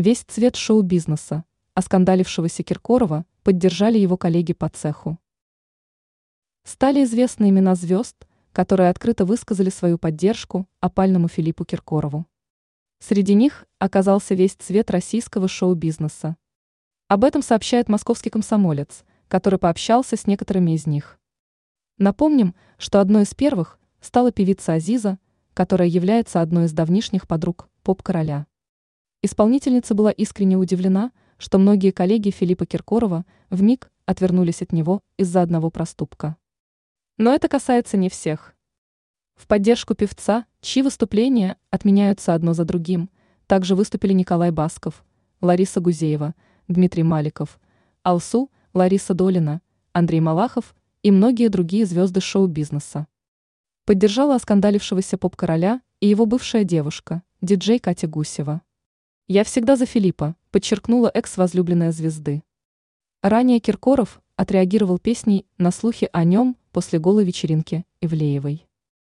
Весь цвет шоу-бизнеса, оскандалившегося Киркорова, поддержали его коллеги по цеху. Стали известны имена звезд, которые открыто высказали свою поддержку опальному Филиппу Киркорову. Среди них оказался весь цвет российского шоу-бизнеса. Об этом сообщает московский комсомолец, который пообщался с некоторыми из них. Напомним, что одной из первых стала певица Азиза, которая является одной из давнишних подруг поп-короля. Исполнительница была искренне удивлена, что многие коллеги Филиппа Киркорова в миг отвернулись от него из-за одного проступка. Но это касается не всех. В поддержку певца, чьи выступления отменяются одно за другим, также выступили Николай Басков, Лариса Гузеева, Дмитрий Маликов, Алсу, Лариса Долина, Андрей Малахов и многие другие звезды шоу-бизнеса. Поддержала оскандалившегося поп-короля и его бывшая девушка, диджей Катя Гусева. «Я всегда за Филиппа», подчеркнула экс-возлюбленная звезды. Ранее Киркоров отреагировал песней на слухи о нем после голой вечеринки Ивлеевой.